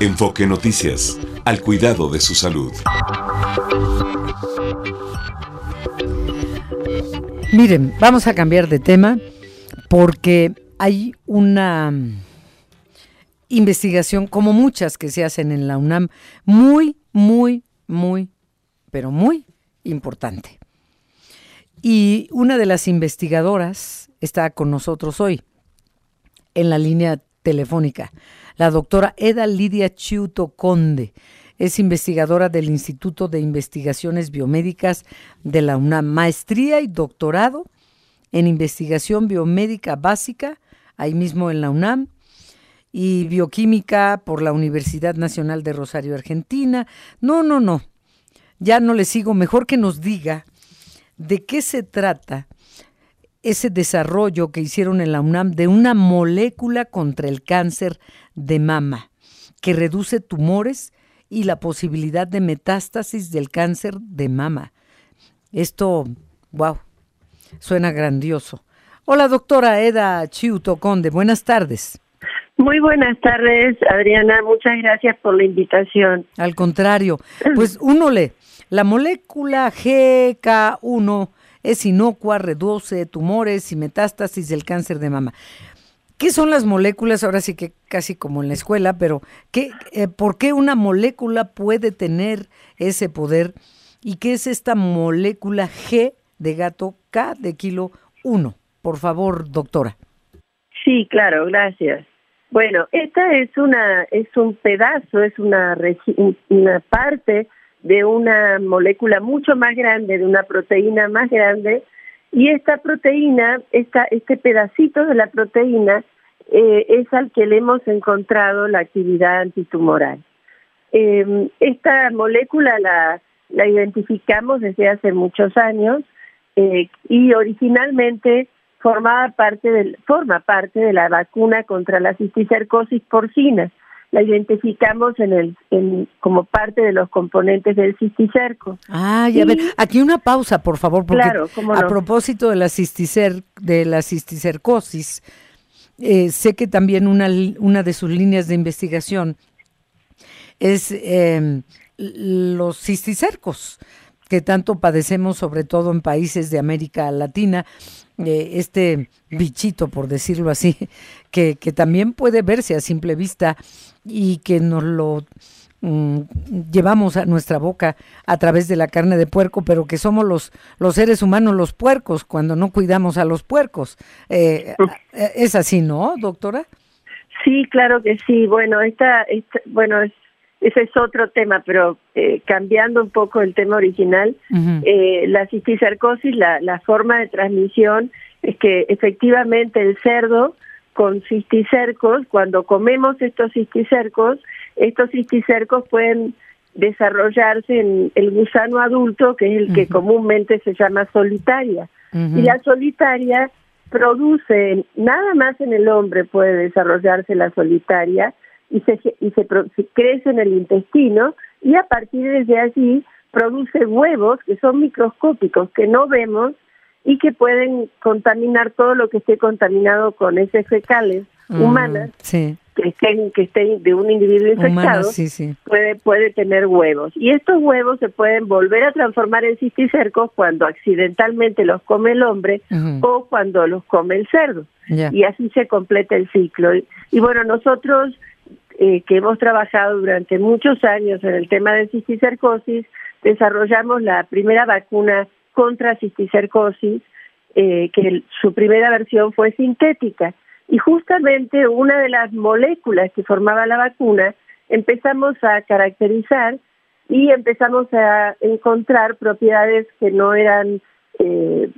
Enfoque Noticias, al cuidado de su salud. Miren, vamos a cambiar de tema porque hay una investigación, como muchas que se hacen en la UNAM, muy, muy, muy, pero muy importante. Y una de las investigadoras está con nosotros hoy en la línea telefónica, la doctora Eda Lidia Chiuto Conde. Es investigadora del Instituto de Investigaciones Biomédicas de la UNAM, maestría y doctorado en investigación biomédica básica, ahí mismo en la UNAM, y bioquímica por la Universidad Nacional de Rosario, Argentina. No, no, no. Ya no le sigo. Mejor que nos diga de qué se trata ese desarrollo que hicieron en la UNAM de una molécula contra el cáncer de mama que reduce tumores y la posibilidad de metástasis del cáncer de mama. Esto, wow, suena grandioso. Hola, doctora Eda Chiuto Conde, buenas tardes. Muy buenas tardes, Adriana. Muchas gracias por la invitación. Al contrario, pues uno le, la molécula GK1 es inocua, reduce tumores y metástasis del cáncer de mama. ¿Qué son las moléculas? Ahora sí que casi como en la escuela, pero ¿qué, eh, ¿por qué una molécula puede tener ese poder? ¿Y qué es esta molécula G de gato K de kilo 1? Por favor, doctora. Sí, claro, gracias. Bueno, esta es una es un pedazo, es una una parte de una molécula mucho más grande, de una proteína más grande, y esta proteína, esta, este pedacito de la proteína eh, es al que le hemos encontrado la actividad antitumoral. Eh, esta molécula la, la identificamos desde hace muchos años eh, y originalmente formaba parte del, forma parte de la vacuna contra la cisticercosis porcina. La identificamos en el, en, como parte de los componentes del cisticerco. Ah, ya ver, aquí una pausa, por favor, porque a propósito de la cisticer, de la cisticercosis, eh, sé que también una, una de sus líneas de investigación es eh, los cisticercos que tanto padecemos, sobre todo en países de América Latina, este bichito, por decirlo así, que, que, también puede verse a simple vista y que nos lo mm, llevamos a nuestra boca a través de la carne de puerco, pero que somos los, los seres humanos los puercos cuando no cuidamos a los puercos. Eh, eh, ¿Es así, no, doctora? Sí, claro que sí. Bueno, esta, esta bueno, es ese es otro tema, pero eh, cambiando un poco el tema original, eh, la cisticercosis, la, la forma de transmisión es que efectivamente el cerdo con cisticercos, cuando comemos estos cisticercos, estos cisticercos pueden desarrollarse en el gusano adulto, que es el que comúnmente se llama solitaria. Y la solitaria produce, nada más en el hombre puede desarrollarse la solitaria, y se, y se, crece en el intestino y a partir de allí produce huevos que son microscópicos, que no vemos y que pueden contaminar todo lo que esté contaminado con heces fecales mm, humanas que estén que estén de un individuo infectado puede puede tener huevos. Y estos huevos se pueden volver a transformar en cisticercos cuando accidentalmente los come el hombre o cuando los come el cerdo. Y así se completa el ciclo. Y bueno nosotros eh, que hemos trabajado durante muchos años en el tema de cisticercosis, desarrollamos la primera vacuna contra cisticercosis, eh, que su primera versión fue sintética. Y justamente una de las moléculas que formaba la vacuna empezamos a caracterizar y empezamos a encontrar propiedades que no eran eh,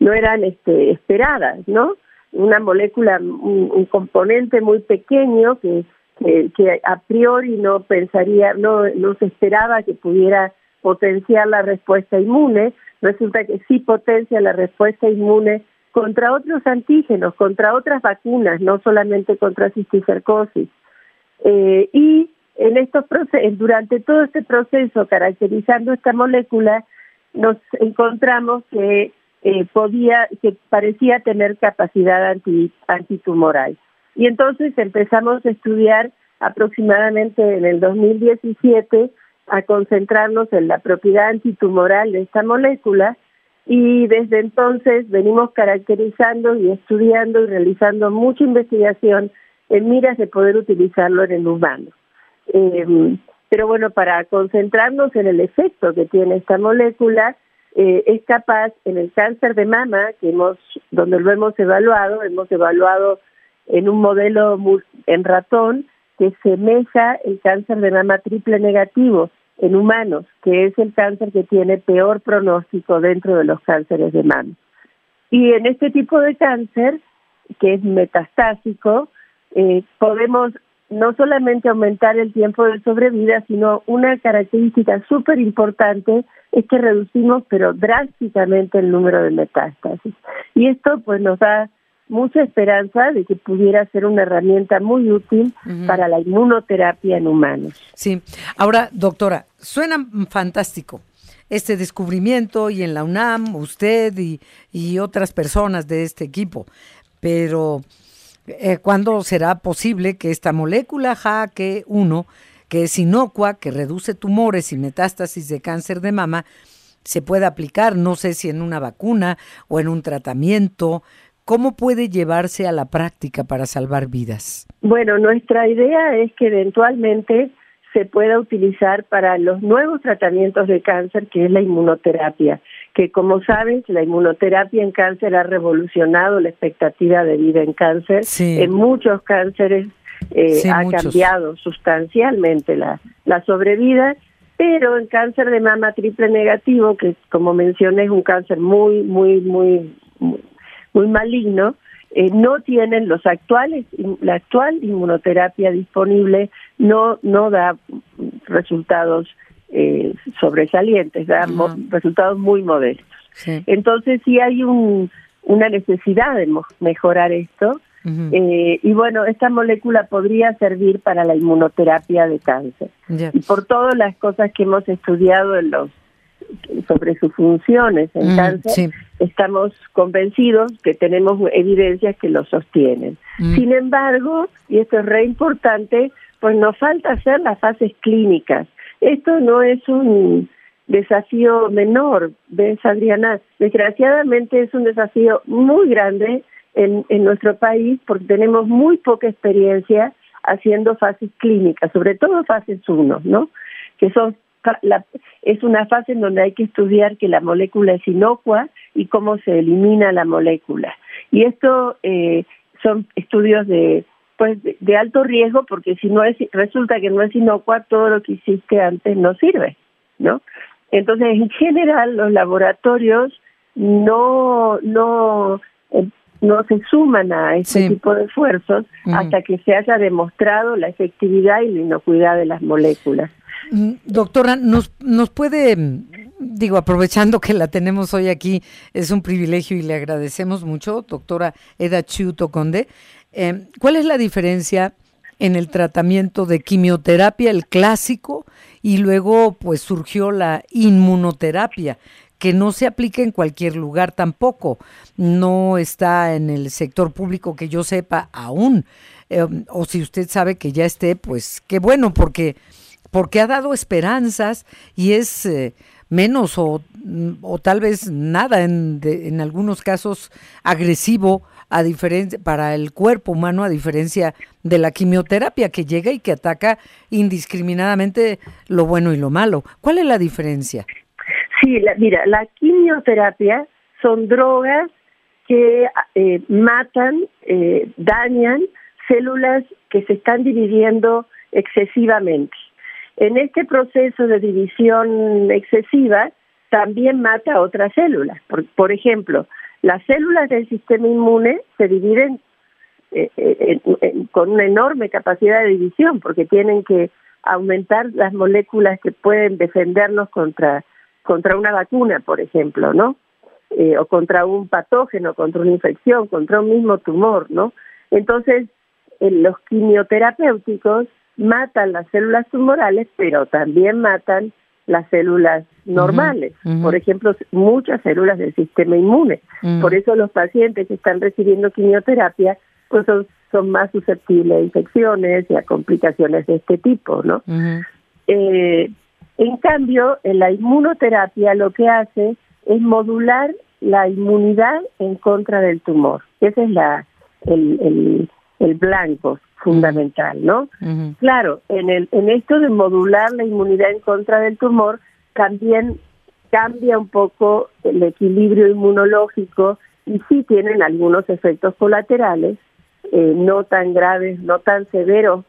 no eran este, esperadas, ¿no? Una molécula, un componente muy pequeño que que, a priori no pensaría, no, no se esperaba que pudiera potenciar la respuesta inmune, resulta que sí potencia la respuesta inmune contra otros antígenos, contra otras vacunas, no solamente contra cisticercosis. Eh, y en estos procesos, durante todo este proceso, caracterizando esta molécula, nos encontramos que eh, podía, que parecía tener capacidad anti, antitumoral. Y entonces empezamos a estudiar aproximadamente en el 2017 a concentrarnos en la propiedad antitumoral de esta molécula y desde entonces venimos caracterizando y estudiando y realizando mucha investigación en miras de poder utilizarlo en el humano. Eh, pero bueno, para concentrarnos en el efecto que tiene esta molécula, eh, es capaz en el cáncer de mama, que hemos, donde lo hemos evaluado, hemos evaluado en un modelo en ratón que semeja el cáncer de mama triple negativo en humanos, que es el cáncer que tiene peor pronóstico dentro de los cánceres de mama. Y en este tipo de cáncer, que es metastásico, eh, podemos no solamente aumentar el tiempo de sobrevida, sino una característica súper importante es que reducimos pero drásticamente el número de metástasis. Y esto pues nos da mucha esperanza de que pudiera ser una herramienta muy útil para la inmunoterapia en humanos. Sí, ahora doctora, suena fantástico este descubrimiento y en la UNAM usted y, y otras personas de este equipo, pero eh, ¿cuándo será posible que esta molécula JAK1, que es inocua, que reduce tumores y metástasis de cáncer de mama, se pueda aplicar? No sé si en una vacuna o en un tratamiento. ¿Cómo puede llevarse a la práctica para salvar vidas? Bueno, nuestra idea es que eventualmente se pueda utilizar para los nuevos tratamientos de cáncer, que es la inmunoterapia que como sabes, la inmunoterapia en cáncer ha revolucionado la expectativa de vida en cáncer. En muchos cánceres eh, ha cambiado sustancialmente la, la sobrevida, pero en cáncer de mama triple negativo, que como mencioné es un cáncer muy, muy, muy, muy, maligno, eh, no tienen los actuales, la actual inmunoterapia disponible no, no da resultados eh, sobresalientes, da resultados muy modestos. Entonces sí hay un, una necesidad de mejorar esto eh, y bueno, esta molécula podría servir para la inmunoterapia de cáncer. Y por todas las cosas que hemos estudiado en los sobre sus funciones en cáncer, estamos convencidos que tenemos evidencias que lo sostienen. Sin embargo, y esto es re importante, pues nos falta hacer las fases clínicas esto no es un desafío menor, ¿ves, Adriana? Desgraciadamente es un desafío muy grande en, en nuestro país porque tenemos muy poca experiencia haciendo fases clínicas, sobre todo fases 1, ¿no? Que son la, es una fase en donde hay que estudiar que la molécula es inocua y cómo se elimina la molécula. Y esto eh, son estudios de pues de, alto riesgo porque si no es resulta que no es inocua todo lo que hiciste antes no sirve no entonces en general los laboratorios no no eh, no se suman a este tipo de esfuerzos hasta que se haya demostrado la efectividad y la inocuidad de las moléculas. Doctora, ¿nos, nos puede, digo, aprovechando que la tenemos hoy aquí, es un privilegio y le agradecemos mucho, doctora Eda Chuto Conde, eh, ¿Cuál es la diferencia en el tratamiento de quimioterapia, el clásico, y luego pues surgió la inmunoterapia? que no se aplica en cualquier lugar tampoco, no está en el sector público que yo sepa aún, eh, o si usted sabe que ya esté, pues qué bueno, porque, porque ha dado esperanzas y es eh, menos o, o, tal vez nada en, en algunos casos agresivo a diferencia para el cuerpo humano a diferencia de la quimioterapia que llega y que ataca indiscriminadamente lo bueno y lo malo. ¿Cuál es la diferencia? Sí, mira, la quimioterapia son drogas que eh, matan, eh, dañan células que se están dividiendo excesivamente. En este proceso de división excesiva también mata otras células. por ejemplo, las células del sistema inmune se dividen eh, eh, con una enorme capacidad de división porque tienen que aumentar las moléculas que pueden defendernos contra contra una vacuna, por ejemplo, ¿no? Eh, o contra un patógeno, contra una infección, contra un mismo tumor, ¿no? Entonces, los quimioterapéuticos matan las células tumorales, pero también matan las células normales, por ejemplo, muchas células del sistema inmune. Por eso los pacientes que están recibiendo quimioterapia pues son, son más susceptibles a infecciones y a complicaciones de este tipo, ¿no? eh, en cambio, en la inmunoterapia lo que hace es modular la inmunidad en contra del tumor. Ese es la, el, el, el blanco fundamental, ¿no? Claro, en, el, en esto de modular la inmunidad en contra del tumor, también cambia un poco el equilibrio inmunológico y sí tienen algunos efectos colaterales, eh, no tan graves, no tan severos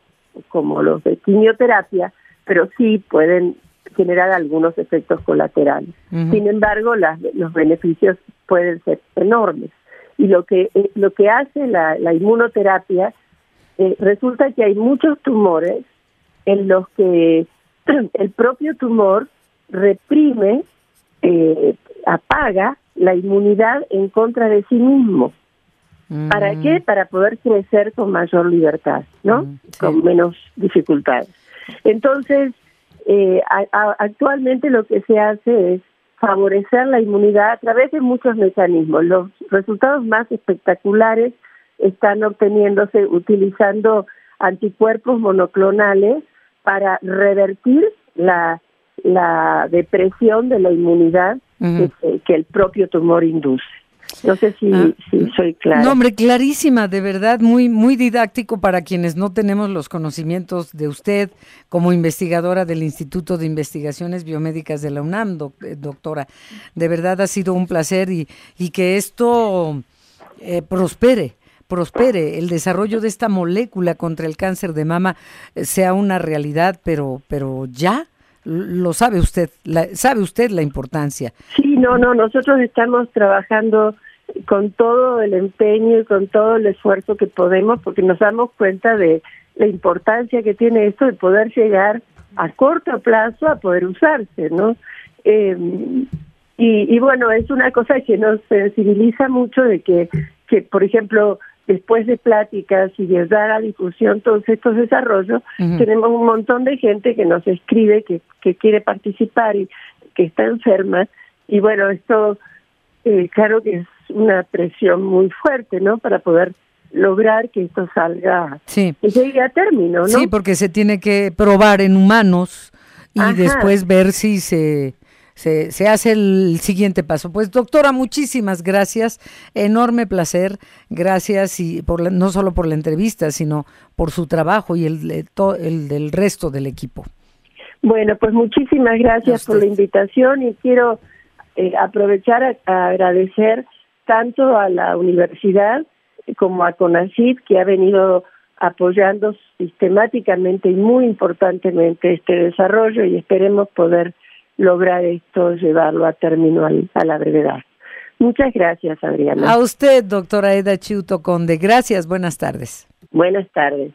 como los de quimioterapia, pero sí pueden generar algunos efectos colaterales. Sin embargo, los beneficios pueden ser enormes. Y lo que eh, lo que hace la, inmunoterapia eh, resulta que hay muchos tumores en los que el propio tumor reprime, eh, apaga la inmunidad en contra de sí mismo. ¿Para mm. qué? Para poder crecer con mayor libertad, ¿no? Mm, con menos dificultades. Entonces, eh, actualmente lo que se hace es favorecer la inmunidad a través de muchos mecanismos. Los resultados más espectaculares están obteniéndose utilizando anticuerpos monoclonales para revertir la, la depresión de la inmunidad que el propio tumor induce. No sé si, ah. soy clara. No, hombre, clarísima, de verdad, muy, muy didáctico para quienes no tenemos los conocimientos de usted como investigadora del Instituto de Investigaciones Biomédicas de la UNAM, eh, doctora. De verdad ha sido un placer y, y que esto eh, prospere prospere, el desarrollo de esta molécula contra el cáncer de mama eh, sea una realidad, pero, pero ya lo sabe usted, sabe usted la importancia. Sí, no, no, nosotros estamos trabajando con todo el empeño y con todo el esfuerzo que podemos porque nos damos cuenta de la importancia que tiene esto de poder llegar a corto plazo a poder usarse, ¿no? Em, y, y bueno, es una cosa que nos sensibiliza mucho de que, que por ejemplo, después de pláticas y de dar a difusión todos estos desarrollos, tenemos un montón de gente que nos escribe que, que quiere participar y que está enferma. Y bueno, esto eh, claro que es una presión muy fuerte, ¿no? Para poder lograr que esto salga, sí. que llegue a término, ¿no? Sí, porque se tiene que probar en humanos y después ver si se se, se hace el siguiente paso. Pues doctora, muchísimas gracias, enorme placer, gracias y por no solo por la entrevista, sino por su trabajo y el, el del resto del equipo. Bueno, pues muchísimas gracias por la invitación y quiero eh, aprovechar a, agradecer tanto a la universidad como a CONACYT que ha venido apoyando sistemáticamente y muy importantemente este desarrollo y esperemos poder lograr esto, llevarlo a término a la brevedad. Muchas gracias, Adriana. A usted, doctora Eda Chiuto Conde. Gracias, buenas tardes. Buenas tardes.